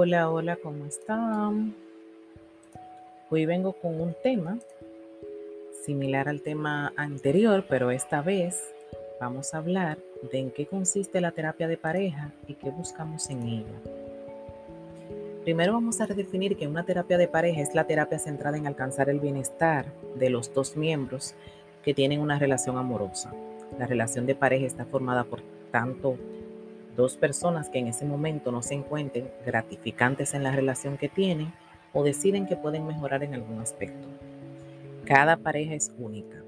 Hola, hola, ¿cómo están? Hoy vengo con un tema similar al tema anterior, pero esta vez vamos a hablar de en qué consiste la terapia de pareja y qué buscamos en ella. Primero vamos a redefinir que una terapia de pareja es la terapia centrada en alcanzar el bienestar de los dos miembros que tienen una relación amorosa. La relación de pareja está formada por tanto dos personas que en ese momento no se encuentren gratificantes en la relación que tienen o deciden que pueden mejorar en algún aspecto. Cada pareja es única,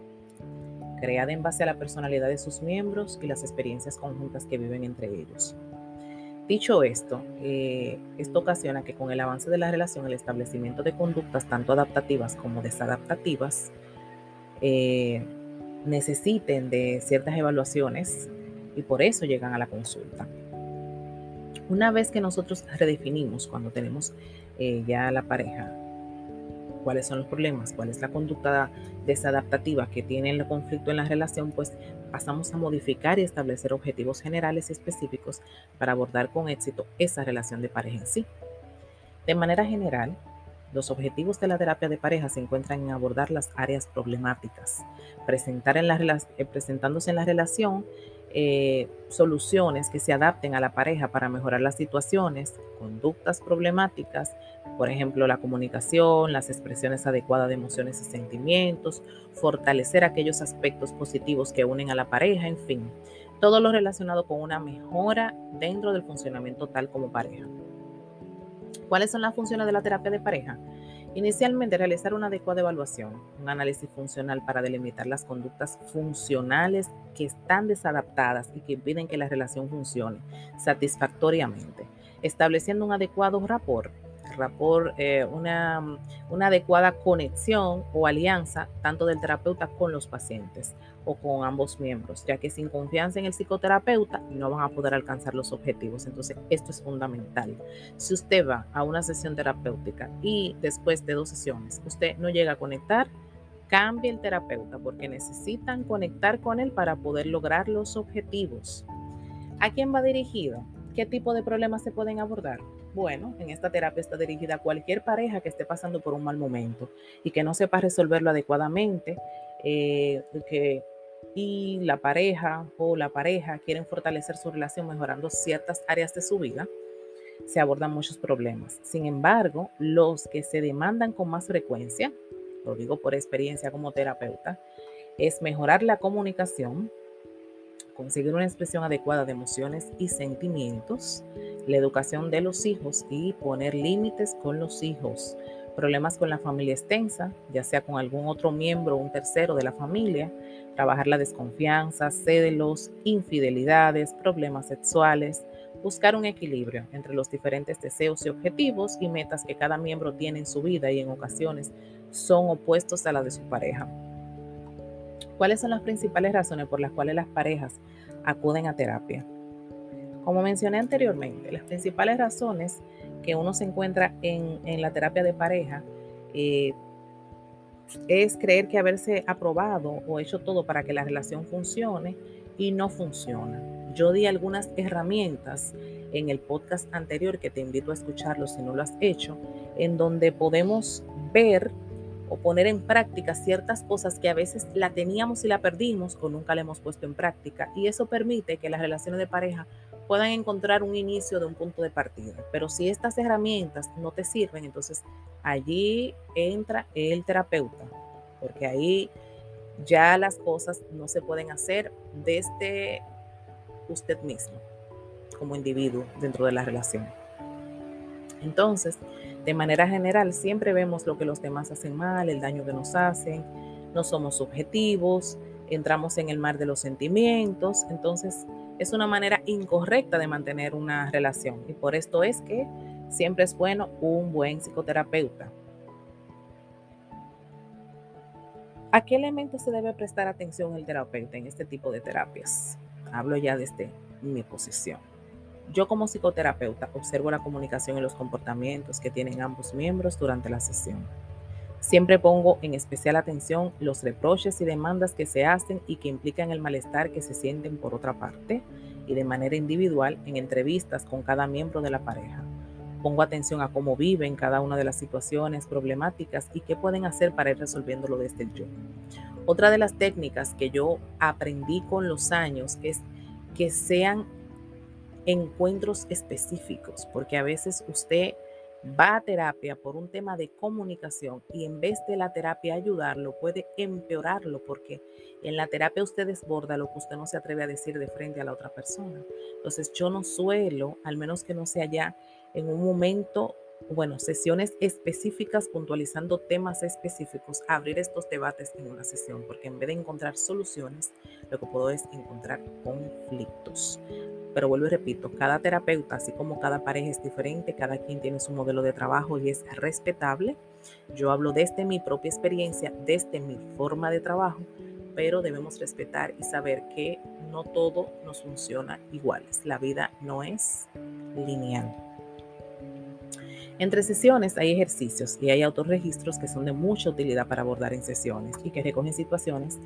creada en base a la personalidad de sus miembros y las experiencias conjuntas que viven entre ellos. Dicho esto, eh, esto ocasiona que con el avance de la relación, el establecimiento de conductas tanto adaptativas como desadaptativas eh, necesiten de ciertas evaluaciones y por eso llegan a la consulta. Una vez que nosotros redefinimos cuando tenemos eh, ya la pareja, cuáles son los problemas, cuál es la conducta desadaptativa que tiene el conflicto en la relación, pues pasamos a modificar y establecer objetivos generales y específicos para abordar con éxito esa relación de pareja en sí. De manera general, los objetivos de la terapia de pareja se encuentran en abordar las áreas problemáticas, presentar en la, eh, presentándose en la relación eh, soluciones que se adapten a la pareja para mejorar las situaciones, conductas problemáticas, por ejemplo, la comunicación, las expresiones adecuadas de emociones y sentimientos, fortalecer aquellos aspectos positivos que unen a la pareja, en fin, todo lo relacionado con una mejora dentro del funcionamiento tal como pareja. ¿Cuáles son las funciones de la terapia de pareja? Inicialmente, realizar una adecuada evaluación, un análisis funcional para delimitar las conductas funcionales que están desadaptadas y que impiden que la relación funcione satisfactoriamente, estableciendo un adecuado rapport rapport, eh, una, una adecuada conexión o alianza tanto del terapeuta con los pacientes o con ambos miembros, ya que sin confianza en el psicoterapeuta no van a poder alcanzar los objetivos. Entonces, esto es fundamental. Si usted va a una sesión terapéutica y después de dos sesiones usted no llega a conectar, cambie el terapeuta porque necesitan conectar con él para poder lograr los objetivos. ¿A quién va dirigido? ¿Qué tipo de problemas se pueden abordar? Bueno, en esta terapia está dirigida a cualquier pareja que esté pasando por un mal momento y que no sepa resolverlo adecuadamente, eh, que y la pareja o la pareja quieren fortalecer su relación mejorando ciertas áreas de su vida, se abordan muchos problemas. Sin embargo, los que se demandan con más frecuencia, lo digo por experiencia como terapeuta, es mejorar la comunicación, conseguir una expresión adecuada de emociones y sentimientos, la educación de los hijos y poner límites con los hijos, problemas con la familia extensa, ya sea con algún otro miembro o un tercero de la familia, trabajar la desconfianza, celos, infidelidades, problemas sexuales, buscar un equilibrio entre los diferentes deseos y objetivos y metas que cada miembro tiene en su vida y en ocasiones son opuestos a la de su pareja. ¿Cuáles son las principales razones por las cuales las parejas acuden a terapia? Como mencioné anteriormente, las principales razones que uno se encuentra en, la terapia de pareja eh, es creer que haberse aprobado o hecho todo para que la relación funcione y no funciona. Yo di algunas herramientas en el podcast anterior que te invito a escucharlo si no lo has hecho, en donde podemos ver o poner en práctica ciertas cosas que a veces la teníamos y la perdimos o nunca la hemos puesto en práctica. Y eso permite que las relaciones de pareja puedan encontrar un inicio de un punto de partida. Pero si estas herramientas no te sirven, entonces allí entra el terapeuta, porque ahí ya las cosas no se pueden hacer desde usted mismo como individuo dentro de la relación. Entonces, de manera general, siempre vemos lo que los demás hacen mal, el daño que nos hacen, no somos objetivos, entramos en el mar de los sentimientos, entonces es una manera incorrecta de mantener una relación y por esto es que siempre es bueno un buen psicoterapeuta. ¿A qué elementos se debe prestar atención el terapeuta en este tipo de terapias? Hablo ya desde mi posición. Yo como psicoterapeuta observo la comunicación y los comportamientos que tienen ambos miembros durante la sesión. Siempre pongo en especial atención los reproches y demandas que se hacen y que implican el malestar que se sienten por otra parte y de manera individual en entrevistas con cada miembro de la pareja. pongo atención a cómo viven cada una de las situaciones problemáticas y qué pueden hacer para ir resolviéndolo desde el yo. Otra de las técnicas que yo aprendí con los años es que sean encuentros específicos, porque a veces usted va a terapia por un tema de comunicación y en vez de la terapia ayudarlo, puede empeorarlo porque en la terapia usted desborda lo que usted no se atreve a decir de frente a la otra persona. Entonces yo no suelo, al menos que no sea ya en un momento, bueno, sesiones específicas puntualizando temas específicos, abrir estos debates en una sesión, porque en vez de encontrar soluciones, lo que puedo es encontrar conflictos. Pero vuelvo y repito, cada terapeuta, así como cada pareja es diferente, cada quien tiene su modelo de trabajo y es respetable. Yo hablo desde mi propia experiencia, desde mi forma de trabajo, pero debemos respetar y saber que no todo nos funciona iguales. La vida no es lineal. Entre sesiones hay ejercicios y hay autorregistros que son de mucha utilidad para abordar en sesiones y que recogen situaciones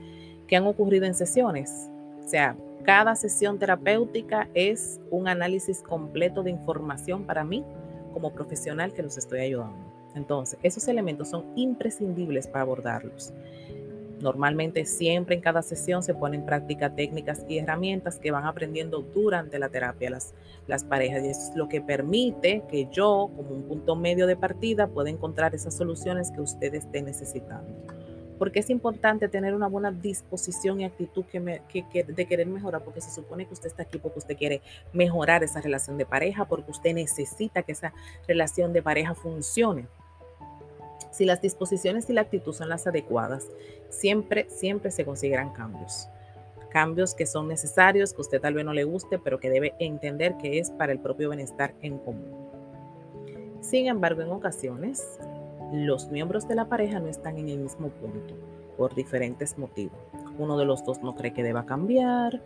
que han ocurrido en sesiones. O sea, cada sesión terapéutica es un análisis completo de información para mí como profesional que los estoy ayudando. Entonces, esos elementos son imprescindibles para abordarlos. Normalmente siempre en cada sesión se ponen en práctica técnicas y herramientas que van aprendiendo durante la terapia las, las parejas y eso es lo que permite que yo como un punto medio de partida pueda encontrar esas soluciones que ustedes estén necesitando. Porque es importante tener una buena disposición y actitud que que, de querer mejorar, porque se supone que usted está aquí porque usted quiere mejorar esa relación de pareja, porque usted necesita que esa relación de pareja funcione. Si las disposiciones y la actitud son las adecuadas, siempre, siempre se conseguirán cambios. Cambios que son necesarios, que usted tal vez no le guste, pero que debe entender que es para el propio bienestar en común. Sin embargo, en ocasiones, los miembros de la pareja no están en el mismo punto por diferentes motivos. Uno de los dos no cree que deba cambiar,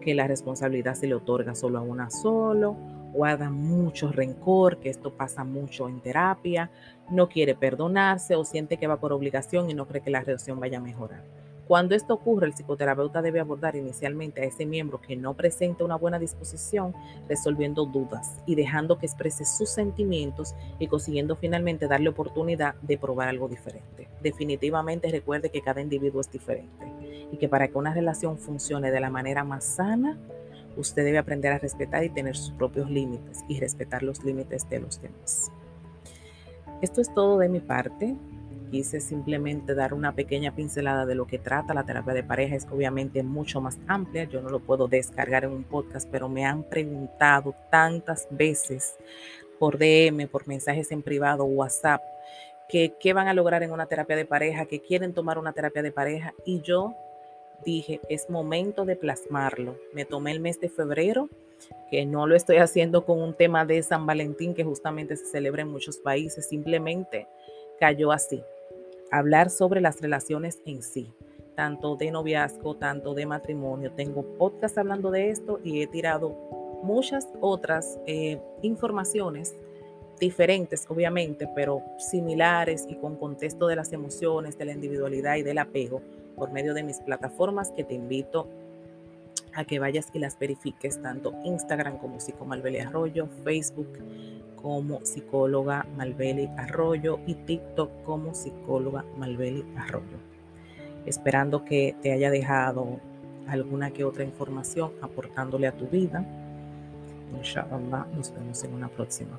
que la responsabilidad se le otorga solo a una solo, guarda mucho rencor, que esto pasa mucho en terapia, no quiere perdonarse o siente que va por obligación y no cree que la relación vaya a mejorar. Cuando esto ocurre, el psicoterapeuta debe abordar inicialmente a ese miembro que no presenta una buena disposición, resolviendo dudas y dejando que exprese sus sentimientos y consiguiendo finalmente darle oportunidad de probar algo diferente. Definitivamente recuerde que cada individuo es diferente y que para que una relación funcione de la manera más sana, usted debe aprender a respetar y tener sus propios límites y respetar los límites de los demás. Esto es todo de mi parte. Quise simplemente dar una pequeña pincelada de lo que trata la terapia de pareja. Es obviamente mucho más amplia. Yo no lo puedo descargar en un podcast, pero me han preguntado tantas veces por DM, por mensajes en privado, WhatsApp, que qué van a lograr en una terapia de pareja, que quieren tomar una terapia de pareja. Y yo dije, es momento de plasmarlo. Me tomé el mes de febrero, que no lo estoy haciendo con un tema de San Valentín que justamente se celebra en muchos países, simplemente cayó así. Hablar sobre las relaciones en sí, tanto de noviazgo, tanto de matrimonio. Tengo podcast hablando de esto y he tirado muchas otras eh, informaciones diferentes, obviamente, pero similares y con contexto de las emociones, de la individualidad y del apego por medio de mis plataformas que te invito a que vayas y las verifiques, tanto Instagram como Psicomalbeli Arroyo, Facebook como psicóloga Malbeli Arroyo y TikTok como psicóloga Malbeli Arroyo. Esperando que te haya dejado alguna que otra información aportándole a tu vida. Inshallah, nos vemos en una próxima.